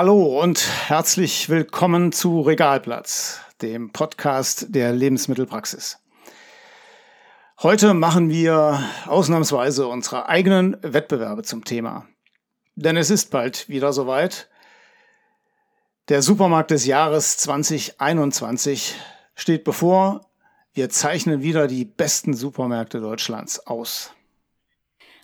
Hallo und herzlich willkommen zu Regalplatz, dem Podcast der Lebensmittelpraxis. Heute machen wir ausnahmsweise unsere eigenen Wettbewerbe zum Thema. Denn es ist bald wieder soweit. Der Supermarkt des Jahres 2021 steht bevor. Wir zeichnen wieder die besten Supermärkte Deutschlands aus.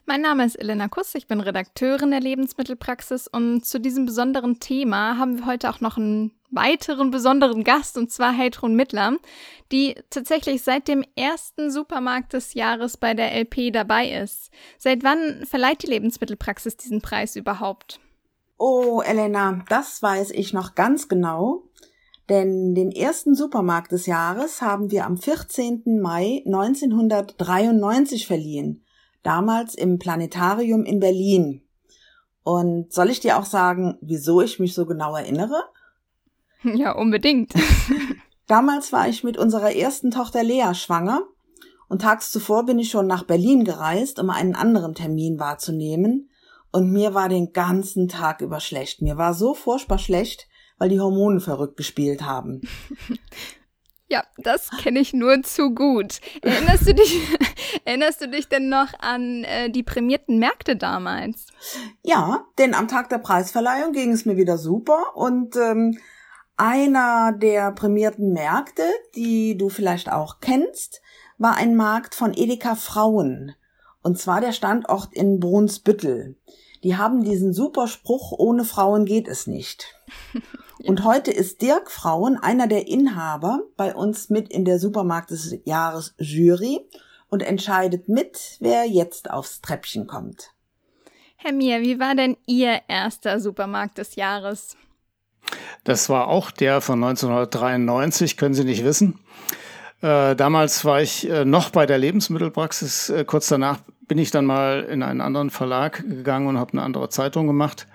Mein Name ist Elena Kuss, ich bin Redakteurin der Lebensmittelpraxis und zu diesem besonderen Thema haben wir heute auch noch einen weiteren besonderen Gast und zwar Heidrun Mittler, die tatsächlich seit dem ersten Supermarkt des Jahres bei der LP dabei ist. Seit wann verleiht die Lebensmittelpraxis diesen Preis überhaupt? Oh, Elena, das weiß ich noch ganz genau. Denn den ersten Supermarkt des Jahres haben wir am 14. Mai 1993 verliehen damals im Planetarium in Berlin. Und soll ich dir auch sagen, wieso ich mich so genau erinnere? Ja, unbedingt. damals war ich mit unserer ersten Tochter Lea schwanger und tags zuvor bin ich schon nach Berlin gereist, um einen anderen Termin wahrzunehmen. Und mir war den ganzen Tag über schlecht. Mir war so furchtbar schlecht, weil die Hormone verrückt gespielt haben. Ja, das kenne ich nur zu gut. Erinnerst du dich, erinnerst du dich denn noch an äh, die prämierten Märkte damals? Ja, denn am Tag der Preisverleihung ging es mir wieder super und ähm, einer der prämierten Märkte, die du vielleicht auch kennst, war ein Markt von Edeka Frauen. Und zwar der Standort in Brunsbüttel. Die haben diesen super Spruch, ohne Frauen geht es nicht. Und heute ist Dirk Frauen einer der Inhaber bei uns mit in der Supermarkt des Jahres Jury und entscheidet mit, wer jetzt aufs Treppchen kommt. Herr Mier, wie war denn Ihr erster Supermarkt des Jahres? Das war auch der von 1993, können Sie nicht wissen. Äh, damals war ich äh, noch bei der Lebensmittelpraxis. Äh, kurz danach bin ich dann mal in einen anderen Verlag gegangen und habe eine andere Zeitung gemacht.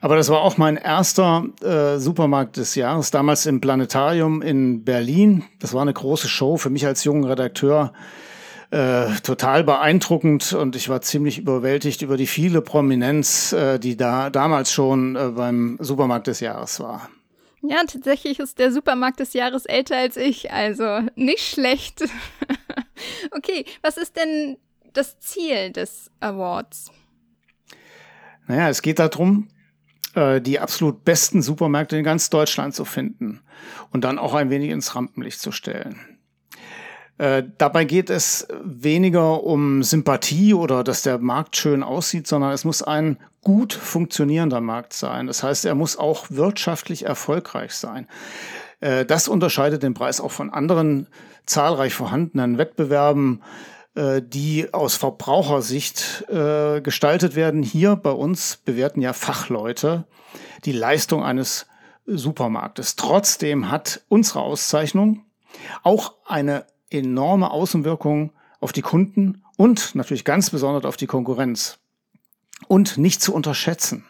Aber das war auch mein erster äh, Supermarkt des Jahres, damals im Planetarium in Berlin. Das war eine große Show für mich als jungen Redakteur. Äh, total beeindruckend und ich war ziemlich überwältigt über die viele Prominenz, äh, die da damals schon äh, beim Supermarkt des Jahres war. Ja, tatsächlich ist der Supermarkt des Jahres älter als ich, also nicht schlecht. okay, was ist denn das Ziel des Awards? Naja, es geht darum, äh, die absolut besten Supermärkte in ganz Deutschland zu finden und dann auch ein wenig ins Rampenlicht zu stellen. Äh, dabei geht es weniger um Sympathie oder dass der Markt schön aussieht, sondern es muss ein gut funktionierender Markt sein. Das heißt, er muss auch wirtschaftlich erfolgreich sein. Äh, das unterscheidet den Preis auch von anderen zahlreich vorhandenen Wettbewerben die aus Verbrauchersicht äh, gestaltet werden. Hier bei uns bewerten ja Fachleute die Leistung eines Supermarktes. Trotzdem hat unsere Auszeichnung auch eine enorme Außenwirkung auf die Kunden und natürlich ganz besonders auf die Konkurrenz. Und nicht zu unterschätzen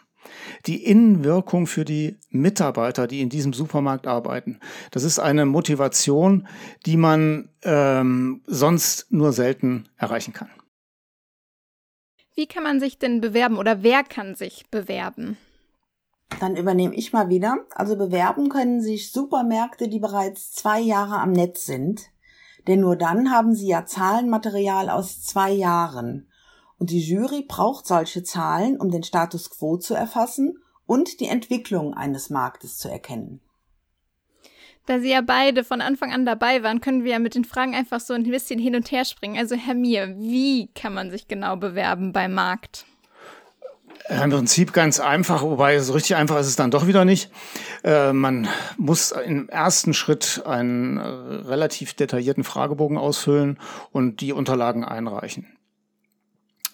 die Innenwirkung für die Mitarbeiter, die in diesem Supermarkt arbeiten. Das ist eine Motivation, die man ähm, sonst nur selten erreichen kann. Wie kann man sich denn bewerben oder wer kann sich bewerben? Dann übernehme ich mal wieder. Also bewerben können sich Supermärkte, die bereits zwei Jahre am Netz sind. Denn nur dann haben sie ja Zahlenmaterial aus zwei Jahren. Und die Jury braucht solche Zahlen, um den Status quo zu erfassen und die Entwicklung eines Marktes zu erkennen. Da Sie ja beide von Anfang an dabei waren, können wir ja mit den Fragen einfach so ein bisschen hin und her springen. Also Herr Mier, wie kann man sich genau bewerben beim Markt? Im Prinzip ganz einfach, wobei so richtig einfach ist es dann doch wieder nicht. Äh, man muss im ersten Schritt einen äh, relativ detaillierten Fragebogen ausfüllen und die Unterlagen einreichen.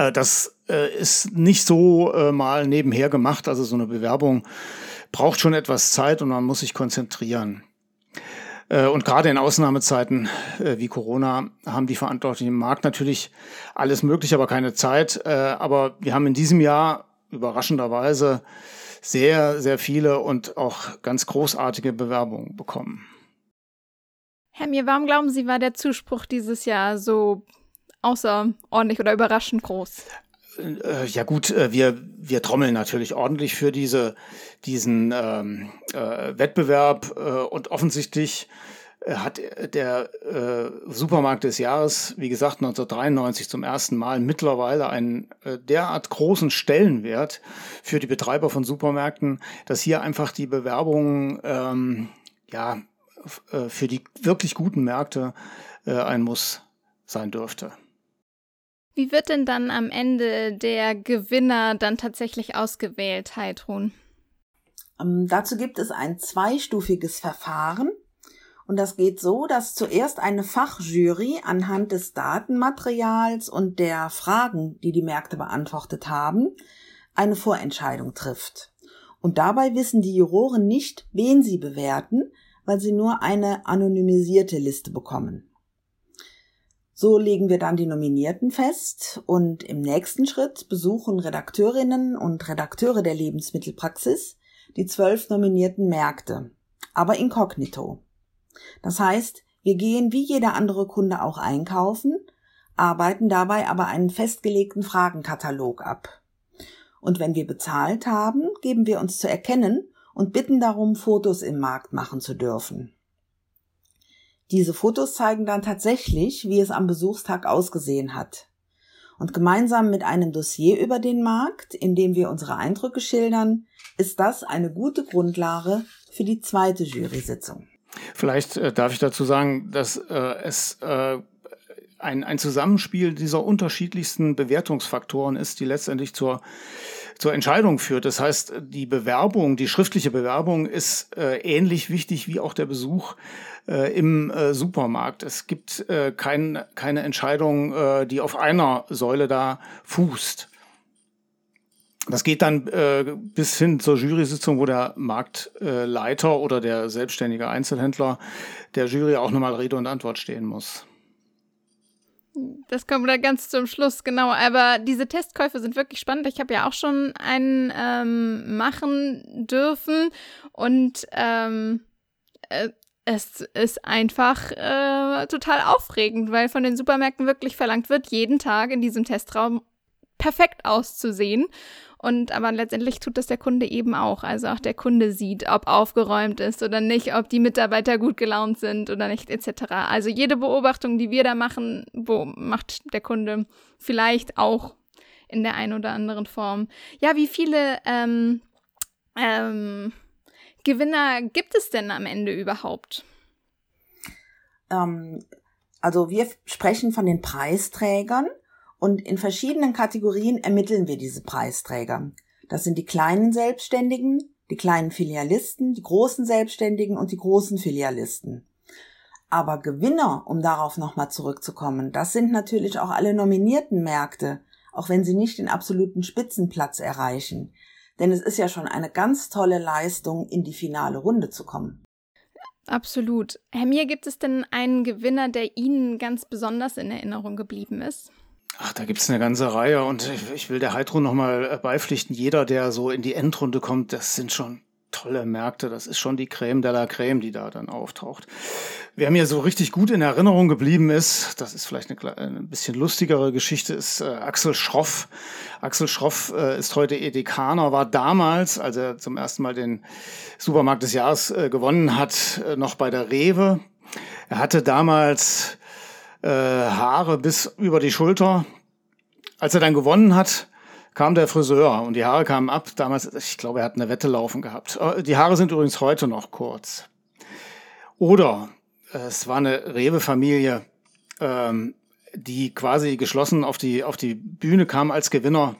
Äh, das äh, ist nicht so äh, mal nebenher gemacht. Also so eine Bewerbung braucht schon etwas Zeit und man muss sich konzentrieren. Und gerade in Ausnahmezeiten wie Corona haben die Verantwortlichen im Markt natürlich alles Mögliche, aber keine Zeit. Aber wir haben in diesem Jahr überraschenderweise sehr, sehr viele und auch ganz großartige Bewerbungen bekommen. Herr Mir, warum glauben Sie, war der Zuspruch dieses Jahr so außerordentlich oder überraschend groß? äh, ja gut, äh, wir, wir trommeln natürlich ordentlich für diese, diesen ähm, äh, Wettbewerb äh, und offensichtlich äh, hat der äh, Supermarkt des Jahres, wie gesagt, 1993 zum ersten Mal mittlerweile einen äh, derart großen Stellenwert für die Betreiber von Supermärkten, dass hier einfach die Bewerbung ähm, ja, für die wirklich guten Märkte ein Muss sein dürfte. Wie wird denn dann am Ende der Gewinner dann tatsächlich ausgewählt, Heidrun? Ähm, dazu gibt es ein zweistufiges Verfahren. Und das geht so, dass zuerst eine Fachjury anhand des Datenmaterials und der Fragen, die die Märkte beantwortet haben, eine Vorentscheidung trifft. Und dabei wissen die Juroren nicht, wen sie bewerten, weil sie nur eine anonymisierte Liste bekommen. So legen wir dann die Nominierten fest und im nächsten Schritt besuchen Redakteurinnen und Redakteure der Lebensmittelpraxis die zwölf nominierten Märkte, aber inkognito. Das heißt, wir gehen wie jeder andere Kunde auch einkaufen, arbeiten dabei aber einen festgelegten Fragenkatalog ab. Und wenn wir bezahlt haben, geben wir uns zu erkennen und bitten darum, Fotos im Markt machen zu dürfen. Diese Fotos zeigen dann tatsächlich, wie es am Besuchstag ausgesehen hat. Und gemeinsam mit einem Dossier über den Markt, in dem wir unsere Eindrücke schildern, ist das eine gute Grundlage für die zweite Jury-Sitzung. Vielleicht äh, darf ich dazu sagen, dass äh, es äh, ein, ein Zusammenspiel dieser unterschiedlichsten Bewertungsfaktoren ist, die letztendlich zur zur Entscheidung führt. Das heißt, die Bewerbung, die schriftliche Bewerbung ist äh, ähnlich wichtig wie auch der Besuch äh, im äh, Supermarkt. Es gibt äh, kein, keine Entscheidung, äh, die auf einer Säule da fußt. Das geht dann äh, bis hin zur Jury-Sitzung, wo der Marktleiter oder der selbstständige Einzelhändler der Jury auch nochmal Rede und Antwort stehen muss. Das kommt da ganz zum Schluss, genau. Aber diese Testkäufe sind wirklich spannend. Ich habe ja auch schon einen ähm, machen dürfen und ähm, äh, es ist einfach äh, total aufregend, weil von den Supermärkten wirklich verlangt wird, jeden Tag in diesem Testraum perfekt auszusehen. Und aber letztendlich tut das der Kunde eben auch. Also auch der Kunde sieht, ob aufgeräumt ist oder nicht, ob die Mitarbeiter gut gelaunt sind oder nicht, etc. Also jede Beobachtung, die wir da machen, macht der Kunde vielleicht auch in der einen oder anderen Form. Ja, wie viele ähm, ähm, Gewinner gibt es denn am Ende überhaupt? Ähm, also wir sprechen von den Preisträgern und in verschiedenen Kategorien ermitteln wir diese Preisträger. Das sind die kleinen Selbstständigen, die kleinen Filialisten, die großen Selbstständigen und die großen Filialisten. Aber Gewinner, um darauf nochmal zurückzukommen, das sind natürlich auch alle nominierten Märkte, auch wenn sie nicht den absoluten Spitzenplatz erreichen. Denn es ist ja schon eine ganz tolle Leistung, in die finale Runde zu kommen. Absolut. Herr Mir, gibt es denn einen Gewinner, der Ihnen ganz besonders in Erinnerung geblieben ist? Ach, da gibt's eine ganze Reihe und ich, ich will der Heidrun nochmal äh, beipflichten. Jeder, der so in die Endrunde kommt, das sind schon tolle Märkte. Das ist schon die Creme de la Creme, die da dann auftaucht. Wer mir so richtig gut in Erinnerung geblieben ist, das ist vielleicht eine, ein bisschen lustigere Geschichte, ist äh, Axel Schroff. Axel Schroff äh, ist heute Edekaner, war damals, als er zum ersten Mal den Supermarkt des Jahres äh, gewonnen hat, äh, noch bei der Rewe. Er hatte damals äh, Haare bis über die Schulter. Als er dann gewonnen hat, kam der Friseur und die Haare kamen ab. Damals, ich glaube, er hat eine Wette laufen gehabt. Äh, die Haare sind übrigens heute noch kurz. Oder äh, es war eine Rewe-Familie, ähm, die quasi geschlossen auf die, auf die Bühne kam als Gewinner.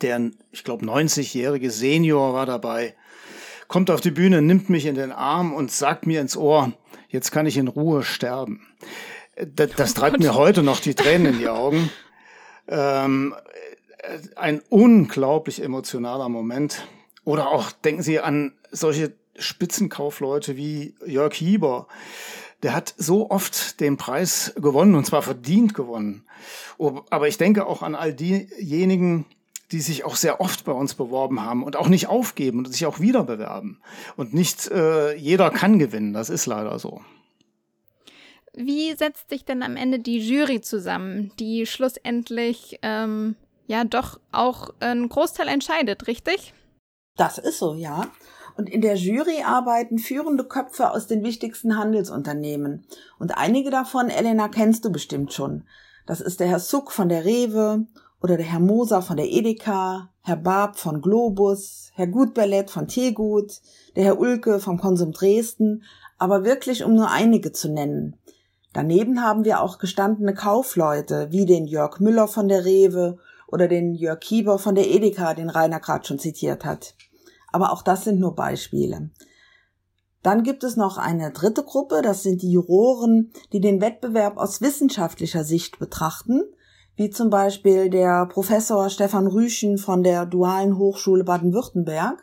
Der, ich glaube, 90-jährige Senior war dabei, kommt auf die Bühne, nimmt mich in den Arm und sagt mir ins Ohr, jetzt kann ich in Ruhe sterben. Das, das treibt mir heute noch die Tränen in die Augen. Ähm, ein unglaublich emotionaler Moment. Oder auch denken Sie an solche Spitzenkaufleute wie Jörg Hieber. Der hat so oft den Preis gewonnen und zwar verdient gewonnen. Aber ich denke auch an all diejenigen, die sich auch sehr oft bei uns beworben haben und auch nicht aufgeben und sich auch wieder bewerben. Und nicht äh, jeder kann gewinnen, das ist leider so. Wie setzt sich denn am Ende die Jury zusammen, die schlussendlich ähm, ja doch auch ein Großteil entscheidet, richtig? Das ist so, ja. Und in der Jury arbeiten führende Köpfe aus den wichtigsten Handelsunternehmen. Und einige davon, Elena, kennst du bestimmt schon. Das ist der Herr Suck von der Rewe oder der Herr Moser von der Edeka, Herr Barb von Globus, Herr Gutballett von Teegut, der Herr Ulke vom Konsum Dresden, aber wirklich um nur einige zu nennen. Daneben haben wir auch gestandene Kaufleute wie den Jörg Müller von der Rewe oder den Jörg Kieber von der Edeka, den Rainer gerade schon zitiert hat. Aber auch das sind nur Beispiele. Dann gibt es noch eine dritte Gruppe, das sind die Juroren, die den Wettbewerb aus wissenschaftlicher Sicht betrachten, wie zum Beispiel der Professor Stefan Rüschen von der Dualen Hochschule Baden-Württemberg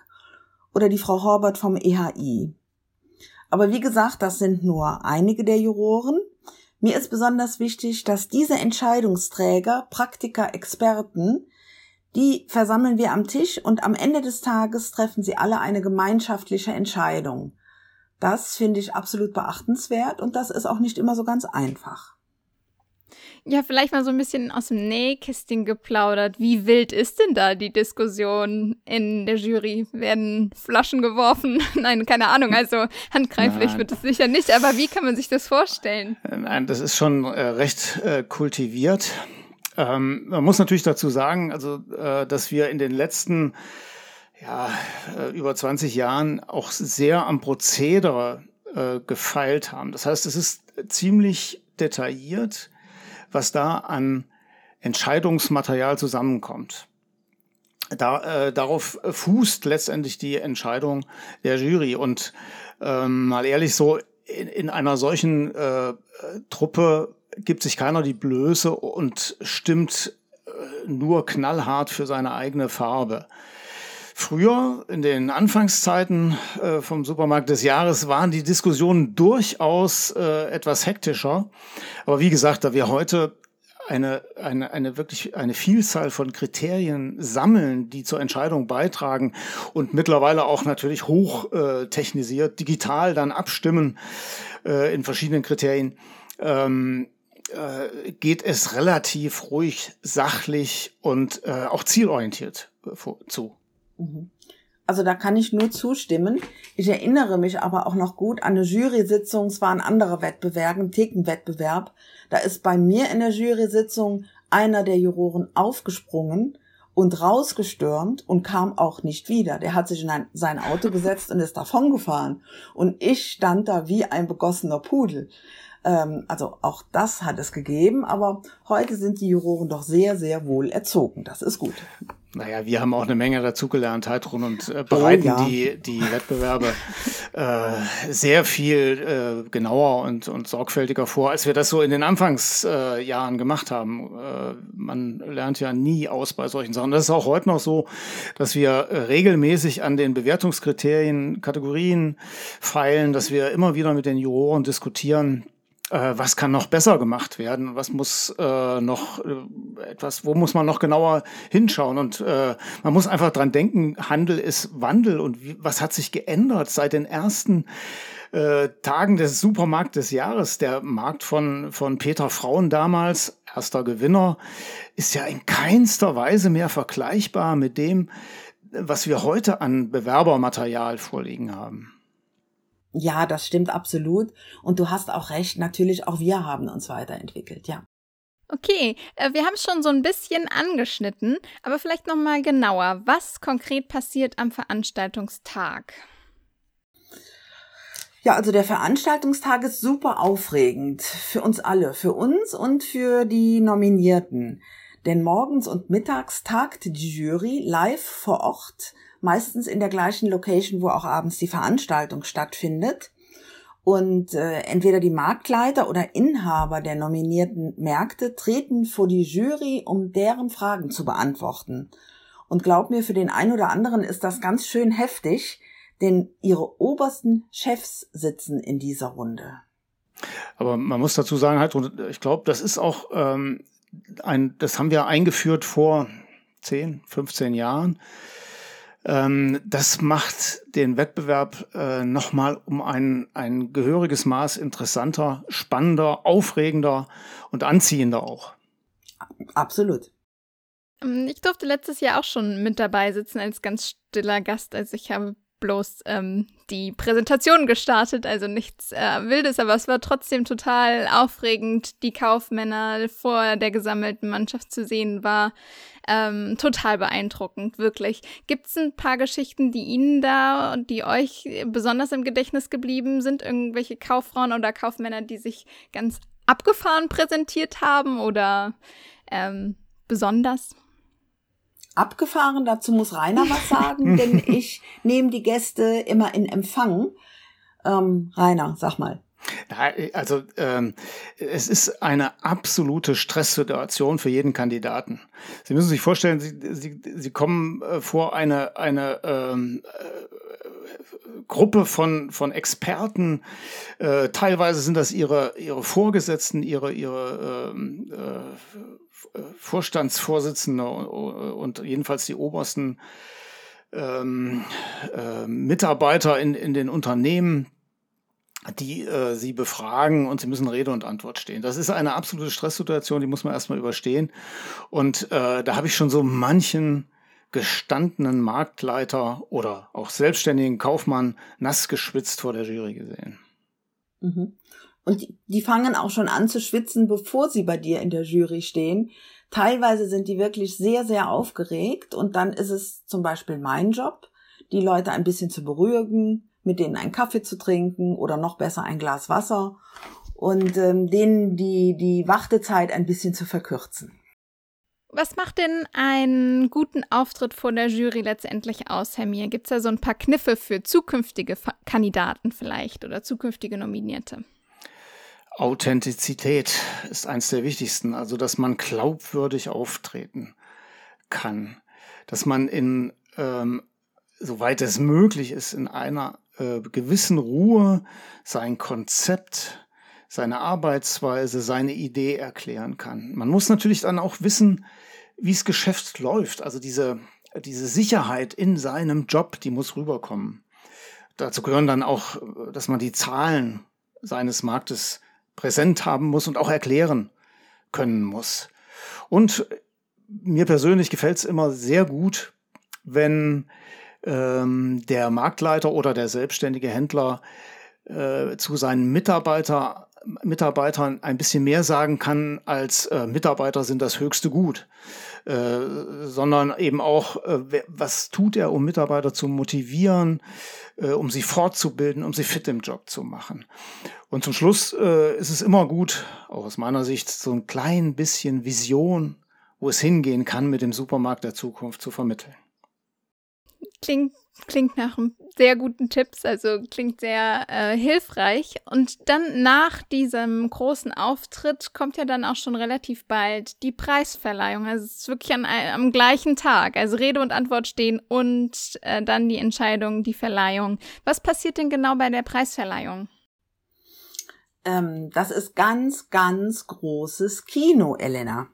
oder die Frau Horbert vom EHI. Aber wie gesagt, das sind nur einige der Juroren. Mir ist besonders wichtig, dass diese Entscheidungsträger, Praktiker, Experten, die versammeln wir am Tisch und am Ende des Tages treffen sie alle eine gemeinschaftliche Entscheidung. Das finde ich absolut beachtenswert und das ist auch nicht immer so ganz einfach. Ja, vielleicht mal so ein bisschen aus dem Nähkästchen geplaudert. Wie wild ist denn da die Diskussion in der Jury? Werden Flaschen geworfen? Nein, keine Ahnung. Also handgreiflich Nein. wird es sicher nicht. Aber wie kann man sich das vorstellen? Nein, das ist schon äh, recht äh, kultiviert. Ähm, man muss natürlich dazu sagen, also, äh, dass wir in den letzten ja, äh, über 20 Jahren auch sehr am Prozedere äh, gefeilt haben. Das heißt, es ist ziemlich detailliert was da an Entscheidungsmaterial zusammenkommt. Da, äh, darauf fußt letztendlich die Entscheidung der Jury. Und ähm, mal ehrlich, so in, in einer solchen äh, Truppe gibt sich keiner die Blöße und stimmt äh, nur knallhart für seine eigene Farbe. Früher, in den Anfangszeiten äh, vom Supermarkt des Jahres, waren die Diskussionen durchaus äh, etwas hektischer. Aber wie gesagt, da wir heute eine, eine, eine wirklich eine Vielzahl von Kriterien sammeln, die zur Entscheidung beitragen und mittlerweile auch natürlich hoch äh, technisiert, digital dann abstimmen äh, in verschiedenen Kriterien, ähm, äh, geht es relativ ruhig, sachlich und äh, auch zielorientiert äh, zu. Mhm. Also da kann ich nur zustimmen. Ich erinnere mich aber auch noch gut an eine Jury-Sitzung. Es war ein anderer Wettbewerb, ein Thekenwettbewerb. Da ist bei mir in der Jury-Sitzung einer der Juroren aufgesprungen und rausgestürmt und kam auch nicht wieder. Der hat sich in ein, sein Auto gesetzt und ist davongefahren. Und ich stand da wie ein begossener Pudel. Ähm, also auch das hat es gegeben, aber heute sind die Juroren doch sehr, sehr wohl erzogen. Das ist gut. Naja, wir haben auch eine Menge dazugelernt, Heidrun, und äh, bereiten oh, ja. die, die Wettbewerbe äh, sehr viel äh, genauer und, und sorgfältiger vor, als wir das so in den Anfangsjahren äh, gemacht haben. Äh, man lernt ja nie aus bei solchen Sachen. Das ist auch heute noch so, dass wir äh, regelmäßig an den Bewertungskriterien, Kategorien feilen, dass wir immer wieder mit den Juroren diskutieren, äh, was kann noch besser gemacht werden, was muss äh, noch äh, etwas, wo muss man noch genauer hinschauen und äh, man muss einfach dran denken, Handel ist Wandel und wie, was hat sich geändert seit den ersten äh, Tagen des Supermarkt des Jahres. Der Markt von, von Peter Frauen damals, erster Gewinner, ist ja in keinster Weise mehr vergleichbar mit dem, was wir heute an Bewerbermaterial vorliegen haben. Ja, das stimmt absolut. Und du hast auch recht, natürlich auch wir haben uns weiterentwickelt, ja. Okay, äh, wir haben es schon so ein bisschen angeschnitten, aber vielleicht noch mal genauer. Was konkret passiert am Veranstaltungstag? Ja, also der Veranstaltungstag ist super aufregend für uns alle, für uns und für die Nominierten. Denn morgens und mittags tagt die Jury live vor Ort meistens in der gleichen Location, wo auch abends die Veranstaltung stattfindet. Und äh, entweder die Marktleiter oder Inhaber der nominierten Märkte treten vor die Jury, um deren Fragen zu beantworten. Und glaub mir, für den einen oder anderen ist das ganz schön heftig, denn ihre obersten Chefs sitzen in dieser Runde. Aber man muss dazu sagen, halt, ich glaube, das ist auch ähm, ein, das haben wir eingeführt vor 10, 15 Jahren. Ähm, das macht den Wettbewerb äh, nochmal um ein, ein gehöriges Maß interessanter, spannender, aufregender und anziehender auch. Absolut. Ähm, ich durfte letztes Jahr auch schon mit dabei sitzen als ganz stiller Gast. Also ich habe bloß ähm, die Präsentation gestartet, also nichts äh, Wildes, aber es war trotzdem total aufregend, die Kaufmänner vor der gesammelten Mannschaft zu sehen, war ähm, total beeindruckend, wirklich. Gibt es ein paar Geschichten, die Ihnen da und die euch besonders im Gedächtnis geblieben sind? Irgendwelche Kauffrauen oder Kaufmänner, die sich ganz abgefahren präsentiert haben oder ähm, besonders? Abgefahren. Dazu muss Rainer was sagen, denn ich nehme die Gäste immer in Empfang. Ähm, Rainer, sag mal. Also ähm, es ist eine absolute Stresssituation für jeden Kandidaten. Sie müssen sich vorstellen, Sie, Sie, Sie kommen äh, vor eine, eine ähm, äh, Gruppe von, von Experten. Äh, teilweise sind das Ihre, Ihre Vorgesetzten, Ihre, Ihre ähm, äh, Vorstandsvorsitzende und jedenfalls die obersten ähm, äh, Mitarbeiter in, in den Unternehmen, die äh, sie befragen und sie müssen Rede und Antwort stehen. Das ist eine absolute Stresssituation, die muss man erstmal überstehen. Und äh, da habe ich schon so manchen gestandenen Marktleiter oder auch selbstständigen Kaufmann nass geschwitzt vor der Jury gesehen. Mhm. Und die, die fangen auch schon an zu schwitzen, bevor sie bei dir in der Jury stehen. Teilweise sind die wirklich sehr, sehr aufgeregt und dann ist es zum Beispiel mein Job, die Leute ein bisschen zu beruhigen, mit denen einen Kaffee zu trinken oder noch besser ein Glas Wasser und ähm, denen die, die Wartezeit ein bisschen zu verkürzen. Was macht denn einen guten Auftritt vor der Jury letztendlich aus, Herr Mir? Gibt es da so ein paar Kniffe für zukünftige Kandidaten vielleicht oder zukünftige Nominierte? Authentizität ist eins der wichtigsten, also dass man glaubwürdig auftreten kann, dass man in, ähm, soweit es möglich ist, in einer äh, gewissen Ruhe sein Konzept, seine Arbeitsweise, seine Idee erklären kann. Man muss natürlich dann auch wissen, wie es Geschäft läuft, also diese, diese Sicherheit in seinem Job, die muss rüberkommen. Dazu gehören dann auch, dass man die Zahlen seines Marktes präsent haben muss und auch erklären können muss. Und mir persönlich gefällt es immer sehr gut, wenn ähm, der Marktleiter oder der selbstständige Händler äh, zu seinen Mitarbeiter, Mitarbeitern ein bisschen mehr sagen kann, als äh, Mitarbeiter sind das höchste Gut, äh, sondern eben auch, äh, was tut er, um Mitarbeiter zu motivieren, äh, um sie fortzubilden, um sie fit im Job zu machen. Und zum Schluss äh, ist es immer gut, auch aus meiner Sicht, so ein klein bisschen Vision, wo es hingehen kann, mit dem Supermarkt der Zukunft zu vermitteln. Klingt, klingt nach sehr guten Tipps, also klingt sehr äh, hilfreich. Und dann nach diesem großen Auftritt kommt ja dann auch schon relativ bald die Preisverleihung. Also es ist wirklich an, am gleichen Tag. Also Rede und Antwort stehen und äh, dann die Entscheidung, die Verleihung. Was passiert denn genau bei der Preisverleihung? ähm, das ist ganz, ganz großes Kino, Elena.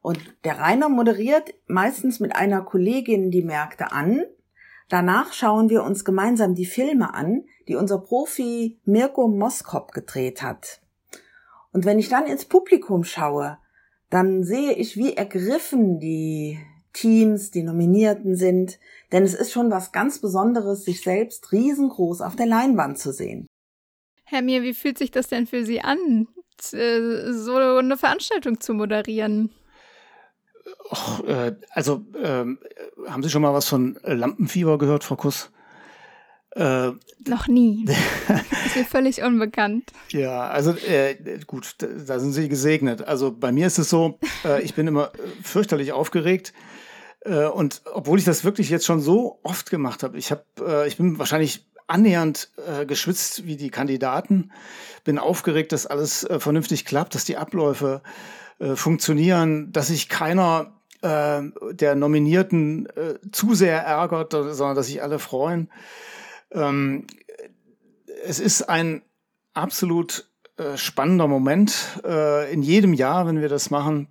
Und der Rainer moderiert meistens mit einer Kollegin die Märkte an. Danach schauen wir uns gemeinsam die Filme an, die unser Profi Mirko Moskop gedreht hat. Und wenn ich dann ins Publikum schaue, dann sehe ich, wie ergriffen die Teams, die Nominierten sind, denn es ist schon was ganz Besonderes, sich selbst riesengroß auf der Leinwand zu sehen. Herr Mir, wie fühlt sich das denn für Sie an, äh, so eine Veranstaltung zu moderieren? Och, äh, also, äh, haben Sie schon mal was von Lampenfieber gehört, Frau Kuss? Äh, Noch nie. das ist mir völlig unbekannt. Ja, also äh, gut, da sind Sie gesegnet. Also bei mir ist es so, äh, ich bin immer fürchterlich aufgeregt. Äh, und obwohl ich das wirklich jetzt schon so oft gemacht habe, ich habe, äh, ich bin wahrscheinlich annähernd äh, geschwitzt wie die Kandidaten. Bin aufgeregt, dass alles äh, vernünftig klappt, dass die Abläufe äh, funktionieren, dass sich keiner äh, der Nominierten äh, zu sehr ärgert, sondern dass sich alle freuen. Ähm, es ist ein absolut äh, spannender Moment äh, in jedem Jahr, wenn wir das machen.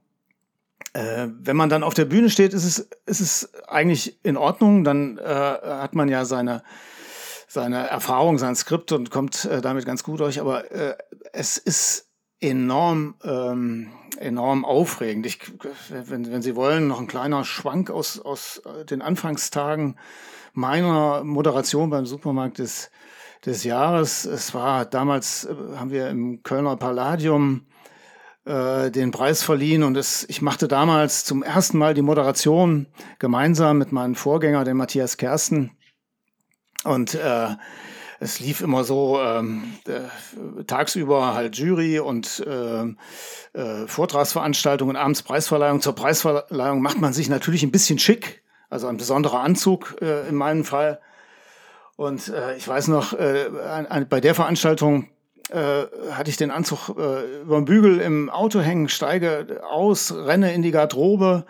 Äh, wenn man dann auf der Bühne steht, ist es, ist es eigentlich in Ordnung. Dann äh, hat man ja seine seine Erfahrung, sein Skript und kommt damit ganz gut durch. Aber es ist enorm, ähm, enorm aufregend. Ich, wenn, wenn Sie wollen, noch ein kleiner Schwank aus, aus den Anfangstagen meiner Moderation beim Supermarkt des, des Jahres. Es war damals, äh, haben wir im Kölner Palladium äh, den Preis verliehen und es, ich machte damals zum ersten Mal die Moderation gemeinsam mit meinem Vorgänger, dem Matthias Kersten. Und äh, es lief immer so ähm, äh, tagsüber halt Jury und äh, äh, Vortragsveranstaltungen, abends Preisverleihung. Zur Preisverleihung macht man sich natürlich ein bisschen schick, also ein besonderer Anzug äh, in meinem Fall. Und äh, ich weiß noch, äh, ein, bei der Veranstaltung äh, hatte ich den Anzug äh, über den Bügel im Auto hängen, steige aus, renne in die Garderobe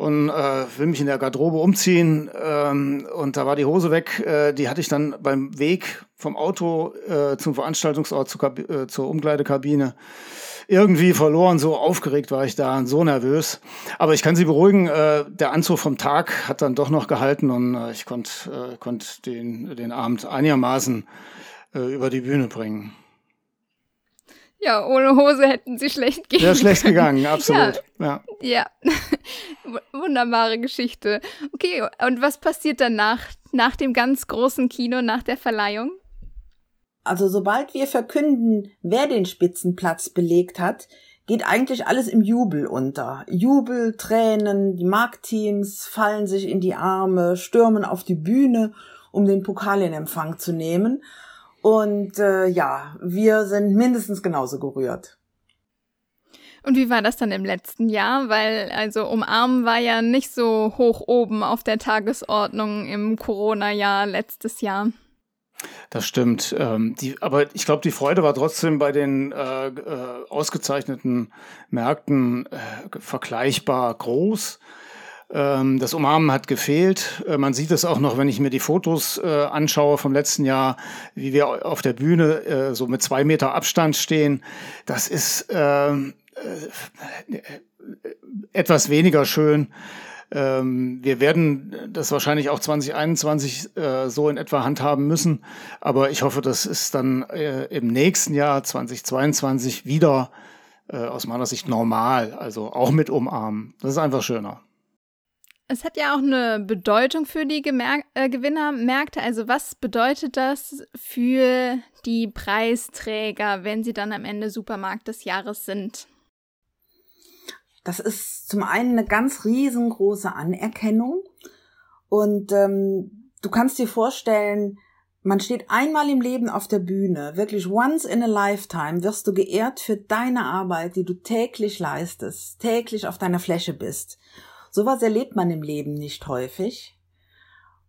und äh, will mich in der Garderobe umziehen ähm, und da war die Hose weg. Äh, die hatte ich dann beim Weg vom Auto äh, zum Veranstaltungsort zur, äh, zur Umkleidekabine irgendwie verloren. So aufgeregt war ich da und so nervös. Aber ich kann Sie beruhigen, äh, der Anzug vom Tag hat dann doch noch gehalten und äh, ich konnte äh, konnt den, den Abend einigermaßen äh, über die Bühne bringen. Ja, ohne Hose hätten sie schlecht gehen Ja, schlecht gegangen, absolut. Ja. ja. Wunderbare Geschichte. Okay, und was passiert danach, nach dem ganz großen Kino, nach der Verleihung? Also sobald wir verkünden, wer den Spitzenplatz belegt hat, geht eigentlich alles im Jubel unter. Jubel, Tränen, die Marktteams fallen sich in die Arme, stürmen auf die Bühne, um den Pokal in Empfang zu nehmen. Und äh, ja, wir sind mindestens genauso gerührt. Und wie war das dann im letzten Jahr? Weil also umarmen war ja nicht so hoch oben auf der Tagesordnung im Corona-Jahr letztes Jahr. Das stimmt. Ähm, die, aber ich glaube, die Freude war trotzdem bei den äh, äh, ausgezeichneten Märkten äh, vergleichbar groß. Ähm, das Umarmen hat gefehlt. Äh, man sieht es auch noch, wenn ich mir die Fotos äh, anschaue vom letzten Jahr, wie wir auf der Bühne äh, so mit zwei Meter Abstand stehen. Das ist ähm, äh, etwas weniger schön. Ähm, wir werden das wahrscheinlich auch 2021 äh, so in etwa handhaben müssen. Aber ich hoffe, das ist dann im nächsten Jahr 2022 wieder aus meiner Sicht normal. Also auch mit Umarmen. Das ist einfach schöner. Es hat ja auch eine Bedeutung für die Gemer äh, Gewinnermärkte. Also was bedeutet das für die Preisträger, wenn sie dann am Ende Supermarkt des Jahres sind? Das ist zum einen eine ganz riesengroße Anerkennung. Und ähm, du kannst dir vorstellen, man steht einmal im Leben auf der Bühne, wirklich once in a lifetime wirst du geehrt für deine Arbeit, die du täglich leistest, täglich auf deiner Fläche bist. Sowas erlebt man im Leben nicht häufig.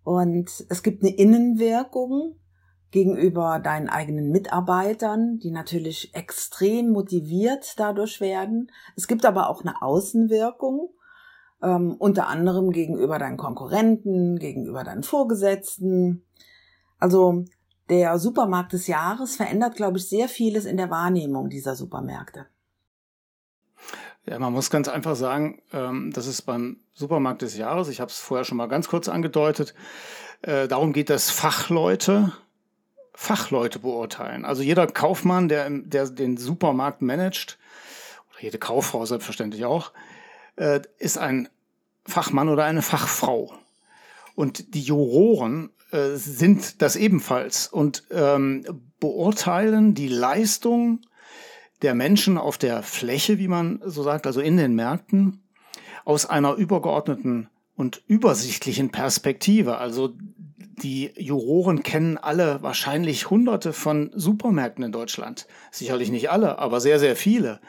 Und es gibt eine Innenwirkung gegenüber deinen eigenen Mitarbeitern, die natürlich extrem motiviert dadurch werden. Es gibt aber auch eine Außenwirkung, ähm, unter anderem gegenüber deinen Konkurrenten, gegenüber deinen Vorgesetzten. Also der Supermarkt des Jahres verändert, glaube ich, sehr vieles in der Wahrnehmung dieser Supermärkte. Ja, man muss ganz einfach sagen, ähm, das ist beim Supermarkt des Jahres, ich habe es vorher schon mal ganz kurz angedeutet, äh, darum geht es, Fachleute, Fachleute beurteilen. Also jeder Kaufmann, der, der den Supermarkt managt, oder jede Kauffrau selbstverständlich auch, äh, ist ein Fachmann oder eine Fachfrau. Und die Juroren äh, sind das ebenfalls und ähm, beurteilen die Leistung der Menschen auf der Fläche, wie man so sagt, also in den Märkten, aus einer übergeordneten und übersichtlichen Perspektive. Also die Juroren kennen alle wahrscheinlich hunderte von Supermärkten in Deutschland. Sicherlich nicht alle, aber sehr, sehr viele.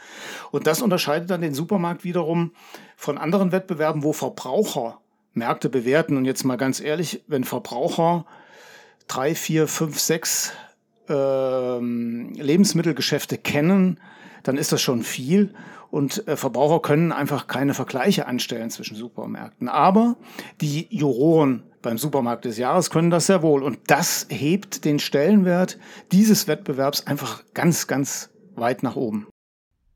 Und das unterscheidet dann den Supermarkt wiederum von anderen Wettbewerben, wo Verbraucher Märkte bewerten. Und jetzt mal ganz ehrlich, wenn Verbraucher drei, vier, fünf, sechs ähm, Lebensmittelgeschäfte kennen, dann ist das schon viel. Und äh, Verbraucher können einfach keine Vergleiche anstellen zwischen Supermärkten. Aber die Juroren beim Supermarkt des Jahres können das sehr wohl. Und das hebt den Stellenwert dieses Wettbewerbs einfach ganz, ganz weit nach oben.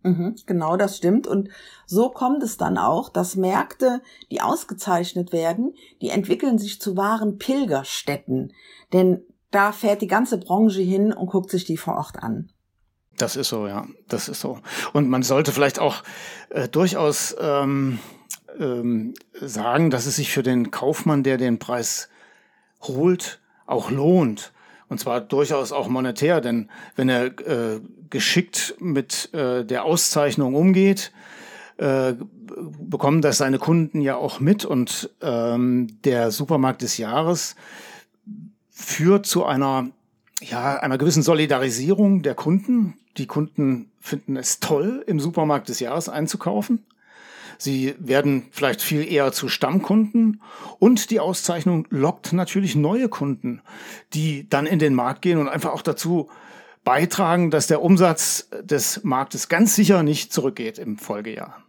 Mhm, genau, das stimmt. Und so kommt es dann auch, dass Märkte, die ausgezeichnet werden, die entwickeln sich zu wahren Pilgerstätten. Denn da fährt die ganze Branche hin und guckt sich die vor Ort an. Das ist so, ja. Das ist so. Und man sollte vielleicht auch äh, durchaus ähm, ähm, sagen, dass es sich für den Kaufmann, der den Preis holt, auch lohnt. Und zwar durchaus auch monetär, denn wenn er äh, geschickt mit äh, der Auszeichnung umgeht, äh, bekommen das seine Kunden ja auch mit. Und ähm, der Supermarkt des Jahres führt zu einer, ja, einer gewissen Solidarisierung der Kunden. Die Kunden finden es toll, im Supermarkt des Jahres einzukaufen. Sie werden vielleicht viel eher zu Stammkunden und die Auszeichnung lockt natürlich neue Kunden, die dann in den Markt gehen und einfach auch dazu beitragen, dass der Umsatz des Marktes ganz sicher nicht zurückgeht im Folgejahr.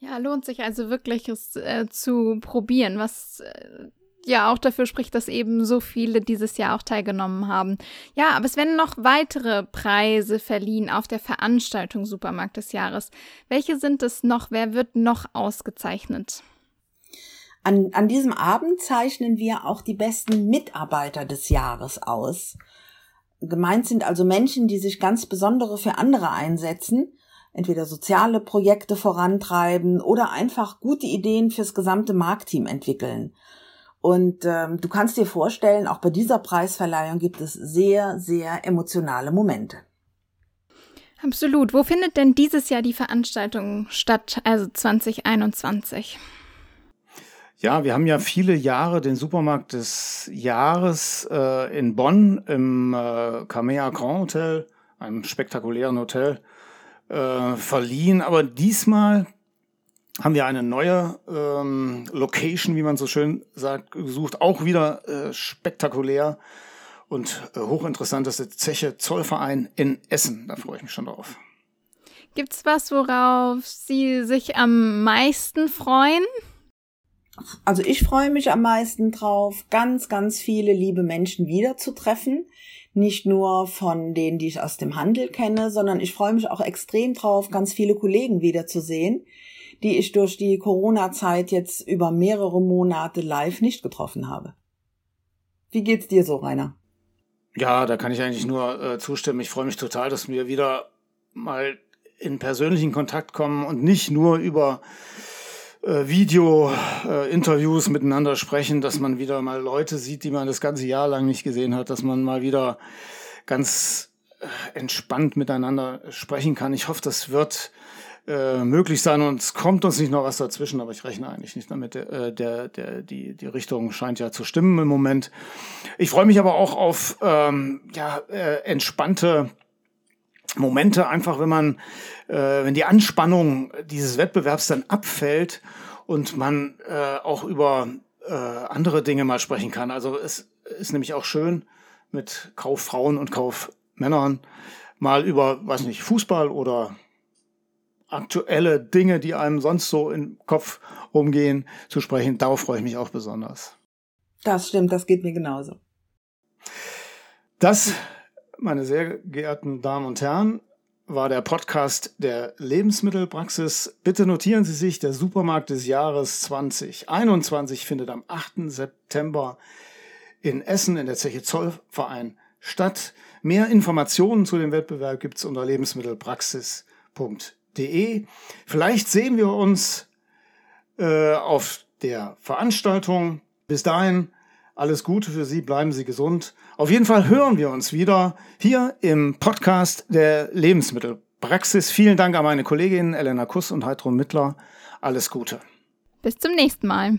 Ja, lohnt sich also wirklich es äh, zu probieren, was äh, ja auch dafür spricht, dass eben so viele dieses Jahr auch teilgenommen haben. Ja, aber es werden noch weitere Preise verliehen auf der Veranstaltung Supermarkt des Jahres. Welche sind es noch? Wer wird noch ausgezeichnet? An, an diesem Abend zeichnen wir auch die besten Mitarbeiter des Jahres aus. Gemeint sind also Menschen, die sich ganz besondere für andere einsetzen, entweder soziale Projekte vorantreiben oder einfach gute Ideen fürs gesamte Marktteam entwickeln. Und ähm, du kannst dir vorstellen, auch bei dieser Preisverleihung gibt es sehr, sehr emotionale Momente. Absolut. Wo findet denn dieses Jahr die Veranstaltung statt, also 2021? Ja, wir haben ja viele Jahre den Supermarkt des Jahres äh, in Bonn im äh, Camea Grand Hotel, einem spektakulären Hotel, äh, verliehen. Aber diesmal haben wir eine neue ähm, Location, wie man so schön sagt, gesucht. Auch wieder äh, spektakulär und äh, hochinteressant. Das ist der Zeche Zollverein in Essen. Da freue ich mich schon drauf. Gibt's was, worauf Sie sich am meisten freuen? Also ich freue mich am meisten drauf, ganz, ganz viele liebe Menschen wiederzutreffen. Nicht nur von denen, die ich aus dem Handel kenne, sondern ich freue mich auch extrem drauf, ganz viele Kollegen wiederzusehen, die ich durch die Corona-Zeit jetzt über mehrere Monate live nicht getroffen habe. Wie geht's dir so, Rainer? Ja, da kann ich eigentlich nur äh, zustimmen. Ich freue mich total, dass wir wieder mal in persönlichen Kontakt kommen und nicht nur über äh, Video-Interviews äh, miteinander sprechen, dass man wieder mal Leute sieht, die man das ganze Jahr lang nicht gesehen hat, dass man mal wieder ganz äh, entspannt miteinander sprechen kann. Ich hoffe, das wird äh, möglich sein und es kommt uns nicht noch was dazwischen, aber ich rechne eigentlich nicht damit. Äh, der, der, die, die Richtung scheint ja zu stimmen im Moment. Ich freue mich aber auch auf ähm, ja, äh, entspannte Momente, einfach wenn man, äh, wenn die Anspannung dieses Wettbewerbs dann abfällt und man äh, auch über äh, andere Dinge mal sprechen kann. Also es ist nämlich auch schön mit Kauffrauen und Kaufmännern mal über, weiß nicht, Fußball oder aktuelle Dinge, die einem sonst so im Kopf umgehen, zu sprechen. Darauf freue ich mich auch besonders. Das stimmt, das geht mir genauso. Das, meine sehr geehrten Damen und Herren, war der Podcast der Lebensmittelpraxis. Bitte notieren Sie sich, der Supermarkt des Jahres 2021 findet am 8. September in Essen in der Zeche Zollverein statt. Mehr Informationen zu dem Wettbewerb gibt es unter lebensmittelpraxis.de www.ftf.de. Vielleicht sehen wir uns äh, auf der Veranstaltung. Bis dahin alles Gute für Sie, bleiben Sie gesund. Auf jeden Fall hören wir uns wieder hier im Podcast der Lebensmittelpraxis. Vielen Dank an meine Kolleginnen Elena Kuss und Heidrun Mittler. Alles Gute. Bis zum nächsten Mal.